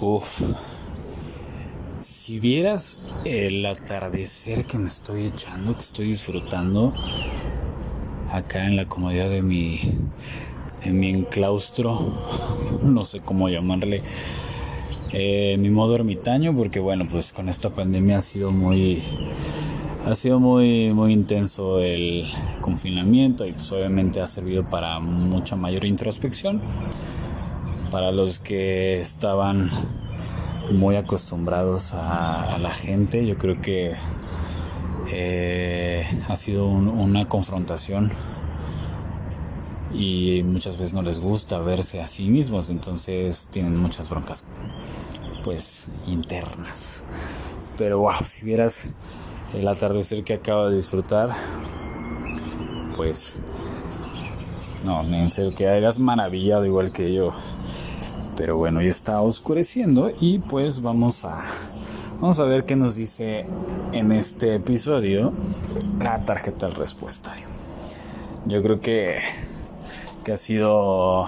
Uf. Si vieras el atardecer que me estoy echando, que estoy disfrutando acá en la comodidad de mi en mi enclaustro, no sé cómo llamarle, eh, mi modo ermitaño, porque bueno, pues con esta pandemia ha sido muy ha sido muy muy intenso el confinamiento y pues obviamente ha servido para mucha mayor introspección para los que estaban muy acostumbrados a, la gente, yo creo que eh, ha sido una confrontación y muchas veces no les gusta verse a sí mismos, entonces tienen muchas broncas pues internas. Pero wow, si vieras el atardecer que acabo de disfrutar, pues no, en serio que hagas maravillado igual que yo. Pero bueno, ya está oscureciendo y pues vamos a vamos a ver qué nos dice en este episodio la tarjeta del respuestario. Yo creo que, que ha sido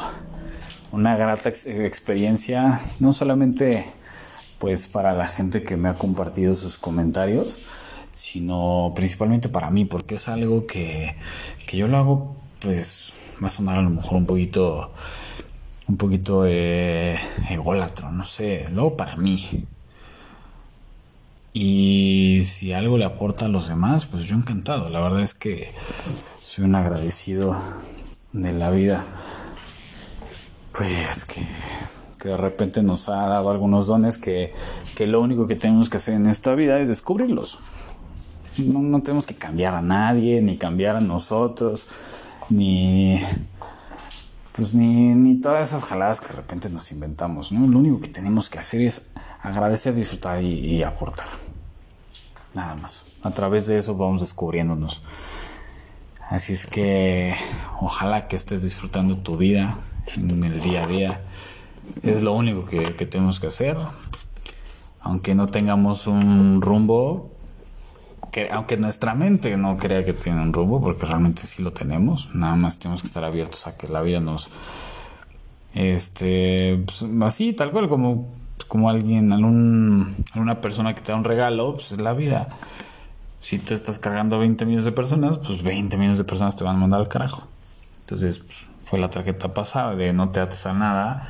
una grata experiencia, no solamente pues para la gente que me ha compartido sus comentarios, sino principalmente para mí, porque es algo que, que yo lo hago, pues va a sonar a lo mejor un poquito un poquito eh, ególatro, no sé, luego para mí. Y si algo le aporta a los demás, pues yo encantado. La verdad es que soy un agradecido de la vida. Pues que, que de repente nos ha dado algunos dones que, que, lo único que tenemos que hacer en esta vida es descubrirlos. No, no tenemos que cambiar a nadie, ni cambiar a nosotros, ni pues ni, ni todas esas jaladas que de repente nos inventamos, ¿no? Lo único que tenemos que hacer es agradecer, disfrutar y, aportar. Nada más. A través de eso vamos descubriéndonos. Así es que ojalá que estés disfrutando tu vida en el día a día. Es lo único que, que tenemos que hacer. Aunque no tengamos un rumbo, que aunque nuestra mente no crea que tiene un rumbo, porque realmente sí lo tenemos, nada más tenemos que estar abiertos a que la vida nos, este, pues, así, tal cual, como, como alguien, algún, alguna persona que te da un regalo, pues es la vida. Si tú estás cargando a 20 millones de personas, pues 20 millones de personas te van a mandar al carajo. Entonces, pues, fue la tarjeta pasada de no te ates a nada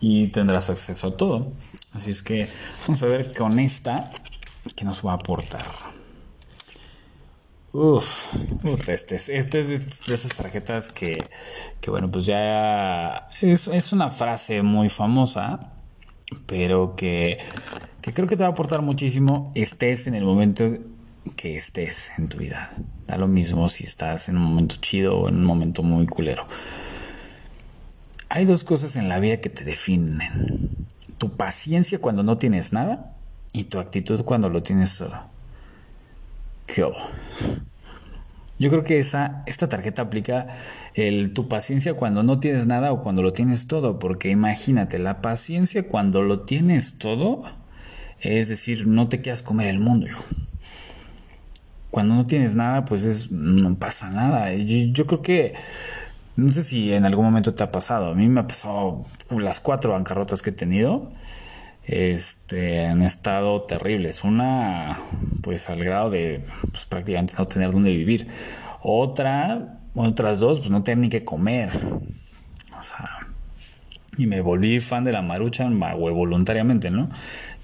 y tendrás acceso a todo. Así es que vamos a ver con esta que nos va a aportar. Uf, este, es, este es de esas tarjetas que, que bueno, pues ya es, es, una frase muy famosa, pero que, que creo que te va a aportar muchísimo, estés en el momento que estés en tu vida. Da lo mismo si estás en un momento chido o en un momento muy culero. Hay dos cosas en la vida que te definen. Tu paciencia cuando no tienes nada y tu actitud cuando lo tienes todo. Yo creo que esa, esta tarjeta aplica el, tu paciencia cuando no tienes nada o cuando lo tienes todo, porque imagínate, la paciencia cuando lo tienes todo, es decir, no te quieras comer el mundo. Cuando no tienes nada, pues es, no pasa nada. Yo, yo creo que, no sé si en algún momento te ha pasado, a mí me ha pasado las cuatro bancarrotas que he tenido este, han estado terribles. Una, pues al grado de pues, prácticamente no tener dónde vivir. Otra, otras dos, pues no tener ni que comer. O sea, y me volví fan de la maruchan voluntariamente, ¿no?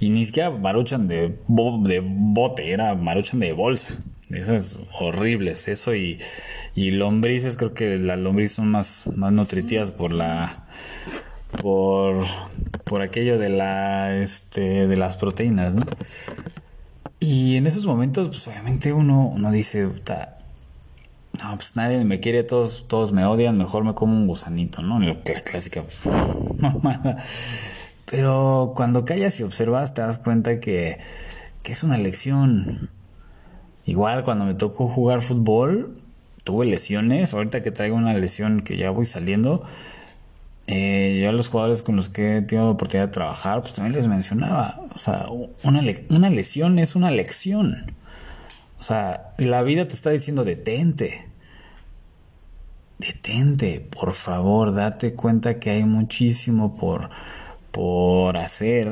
Y ni siquiera maruchan de, de bote, era maruchan de bolsa. Esas horribles, eso y, y lombrices, creo que las lombrices son más, más nutritivas por la por, por aquello de la este de las proteínas, ¿no? Y en esos momentos, pues obviamente uno, uno dice, no, pues nadie me quiere, todos, todos me odian, mejor me como un gusanito, ¿no? La clásica mamada. Pero cuando callas y observas, te das cuenta que, que es una lección. Igual cuando me tocó jugar fútbol, tuve lesiones. Ahorita que traigo una lesión que ya voy saliendo, eh, yo a los jugadores con los que he tenido la oportunidad de trabajar, pues también les mencionaba, o sea, una, una lesión es una lección. O sea, la vida te está diciendo detente. Detente, por favor, date cuenta que hay muchísimo por, por hacer,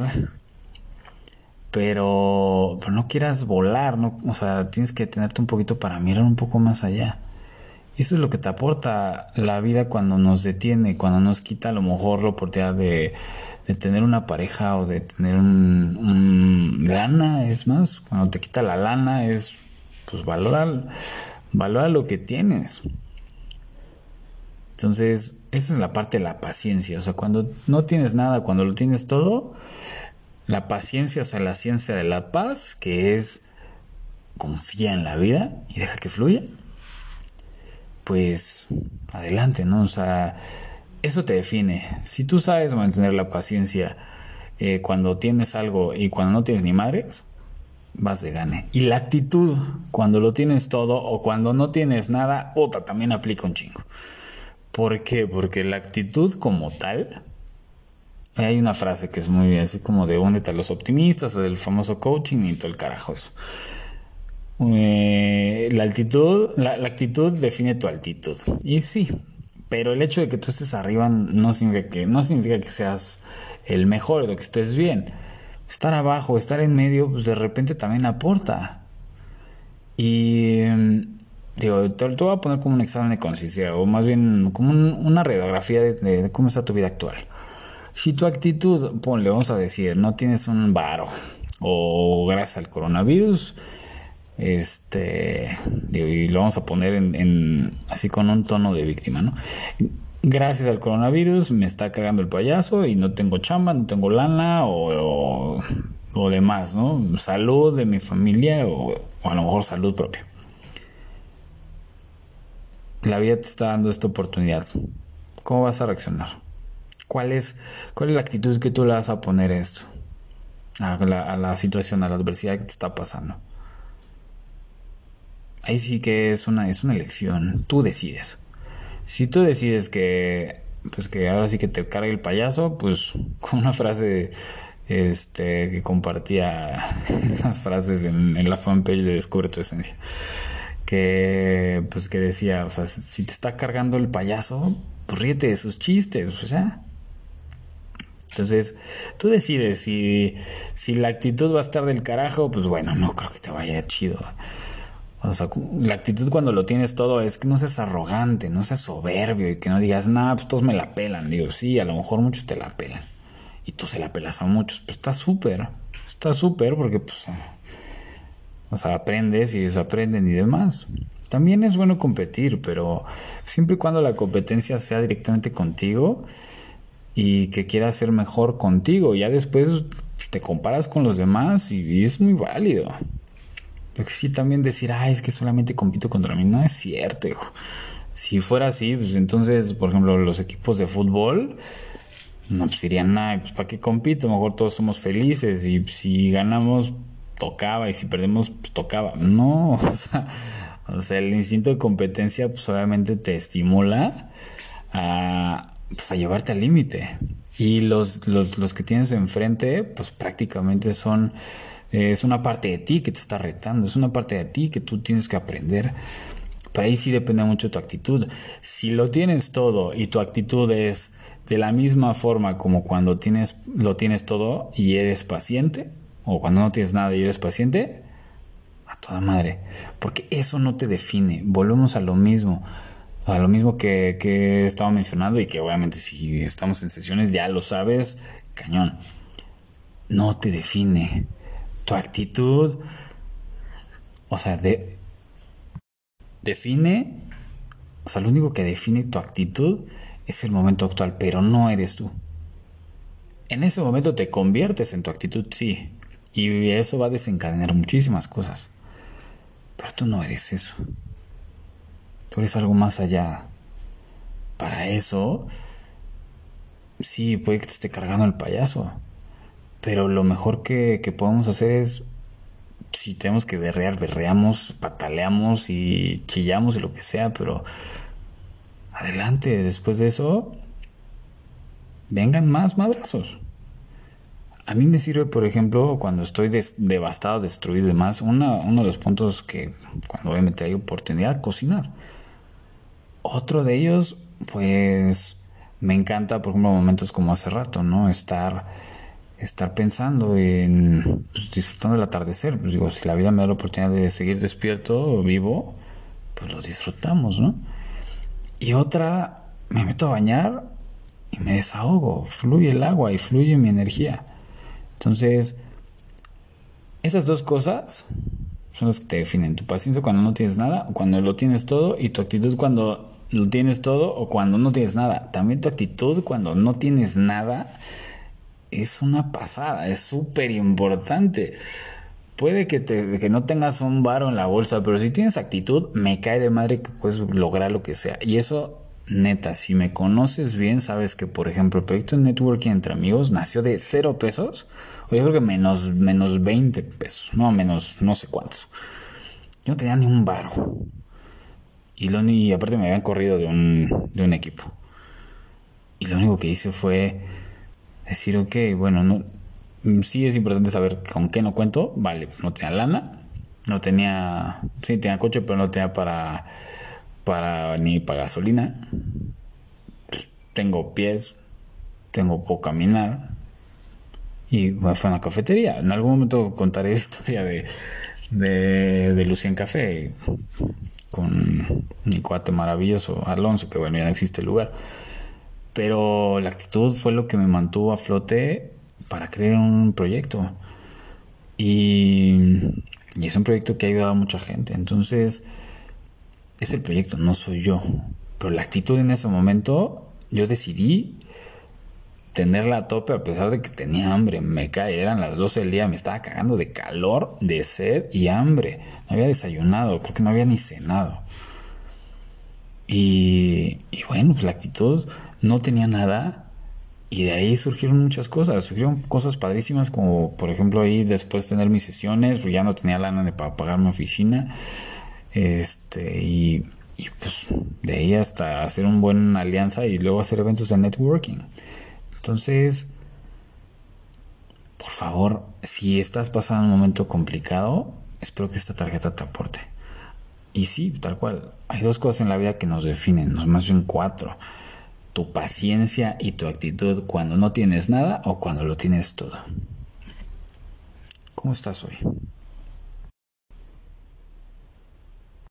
pero, pero no quieras volar, no, o sea, tienes que tenerte un poquito para mirar un poco más allá. Eso es lo que te aporta la vida cuando nos detiene, cuando nos quita a lo mejor la oportunidad de, de tener una pareja o de tener un, lana, es más, cuando te quita la lana es, pues valora, valora lo que tienes. Entonces, esa es la parte de la paciencia, o sea, cuando no tienes nada, cuando lo tienes todo, la paciencia, o sea, la ciencia de la paz, que es confía en la vida y deja que fluya pues adelante, ¿no? O sea, eso te define. Si tú sabes mantener la paciencia eh, cuando tienes algo y cuando no tienes ni madres, vas de gane. Y la actitud, cuando lo tienes todo o cuando no tienes nada, otra también aplica un chingo. ¿Por qué? Porque la actitud como tal, hay una frase que es muy así como de únete a los optimistas, del famoso coaching y todo el carajo eso. Eh, la altitud, la, actitud define tu altitud. Y sí, pero el hecho de que tú estés arriba no significa que, no significa que seas el mejor, o que estés bien. Estar abajo, estar en medio, pues de repente también aporta. Y digo, te, voy a poner como un examen de conciencia, o más bien como una radiografía de, cómo está tu vida actual. Si tu actitud, ponle, vamos a decir, no tienes un varo, o gracias al coronavirus, este, y lo vamos a poner en, así con un tono de víctima, ¿no? Gracias al coronavirus me está cargando el payaso y no tengo chamba, no tengo lana o, o, demás, ¿no? Salud de mi familia o, a lo mejor salud propia. La vida te está dando esta oportunidad. ¿Cómo vas a reaccionar? ¿Cuál es, cuál es la actitud que tú le vas a poner a esto? A la, a la situación, a la adversidad que te está pasando ahí sí que es una, es una elección. Tú decides. Si tú decides que, pues que ahora sí que te cargue el payaso, pues con una frase este, que compartía frases en, la fanpage de Descubre tu Esencia. Que, pues que decía, o sea, si te está cargando el payaso, pues ríete de sus chistes, o sea. Entonces, tú decides si, si la actitud va a estar del carajo, pues bueno, no creo que te vaya chido. O sea, la actitud cuando lo tienes todo es que no seas arrogante, no seas soberbio y que no digas, nah, pues todos me la pelan. Digo, sí, a lo mejor muchos te la pelan. Y tú se la pelas a muchos. Pues está súper. Está súper porque, pues, o sea, aprendes y ellos aprenden y demás. También es bueno competir, pero siempre y cuando la competencia sea directamente contigo y que quieras ser mejor contigo. Ya después te comparas con los demás y es muy válido. Porque sí, también decir, ay, es que solamente compito contra mí, no es cierto, hijo. Si fuera así, pues entonces, por ejemplo, los equipos de fútbol, no, pues dirían, ay, pues ¿para qué compito? Mejor todos somos felices y si ganamos, tocaba y si perdemos, pues tocaba. No, o sea, o sea el instinto de competencia, pues obviamente te estimula a, pues, a llevarte al límite. Y los, los, los que tienes enfrente, pues prácticamente son es una parte de ti que te está retando, es una parte de ti que tú tienes que aprender. Pero ahí sí depende mucho de tu actitud. Si lo tienes todo y tu actitud es de la misma forma como cuando tienes, lo tienes todo y eres paciente, o cuando no tienes nada y eres paciente, a toda madre. Porque eso no te define. Volvemos a lo mismo. A lo mismo que, que estaba mencionando y que obviamente si estamos en sesiones ya lo sabes, cañón. No te define tu actitud, o sea, de, define, o sea, lo único que define tu actitud es el momento actual, pero no eres tú. En ese momento te conviertes en tu actitud, sí, y eso va a desencadenar muchísimas cosas, pero tú no eres eso. Tú eres algo más allá. Para eso, sí, puede que te esté cargando el payaso pero lo mejor que, podemos hacer es, si tenemos que berrear, berreamos, pataleamos y chillamos y lo que sea, pero adelante, después de eso, vengan más madrazos. A mí me sirve, por ejemplo, cuando estoy devastado, destruido y demás, uno de los puntos que cuando obviamente hay oportunidad, cocinar. Otro de ellos, pues, me encanta, por ejemplo, momentos como hace rato, ¿no? Estar, estar pensando en pues, disfrutando del atardecer. Pues digo, si la vida me da la oportunidad de seguir despierto, vivo, pues lo disfrutamos, ¿no? Y otra, me meto a bañar y me desahogo, fluye el agua y fluye mi energía. Entonces, esas dos cosas son las que te definen. Tu paciencia cuando no tienes nada, cuando lo tienes todo, y tu actitud cuando lo tienes todo o cuando no tienes nada. También tu actitud cuando no tienes nada es una pasada, es súper importante. Puede que, te, que no tengas un varo en la bolsa, pero si tienes actitud, me cae de madre que puedes lograr lo que sea. Y eso, neta, si me conoces bien, sabes que, por ejemplo, el proyecto de networking entre amigos nació de cero pesos, o yo creo que menos, menos 20 pesos, no, menos no sé cuántos. Yo no tenía ni un varo. Y, lo, y aparte me habían corrido de un, de un equipo. Y lo único que hice fue decir, ok, bueno, no, sí es importante saber con qué no cuento. Vale, no tenía lana, no tenía, sí tenía coche, pero no tenía para, para ni para gasolina. tengo pies, tengo puedo caminar. Y fue a una cafetería. En algún momento contaré la historia de, de, Café con mi cuate maravilloso, Alonso, que bueno, ya no existe el lugar. Pero la actitud fue lo que me mantuvo a flote para crear un proyecto. Y, y es un proyecto que ha ayudado a mucha gente. Entonces, es el proyecto, no soy yo. Pero la actitud en ese momento, yo decidí tenerla a tope a pesar de que tenía hambre. Me cae, eran las 12 del día, me estaba cagando de calor, de sed y hambre. No había desayunado, creo que no había ni cenado. Y, y bueno, pues la actitud no tenía nada. Y de ahí surgieron muchas cosas, surgieron cosas padrísimas como por ejemplo ahí después de tener mis sesiones, pues ya no tenía lana para pagar mi oficina. Este, y, pues de ahí hasta hacer una buena alianza y luego hacer eventos de networking. Entonces, por favor, si estás pasando un momento complicado, espero que esta tarjeta te aporte. Y sí, tal cual, hay dos cosas en la vida que nos definen, más bien cuatro. Tu paciencia y tu actitud cuando no tienes nada o cuando lo tienes todo. ¿Cómo estás hoy?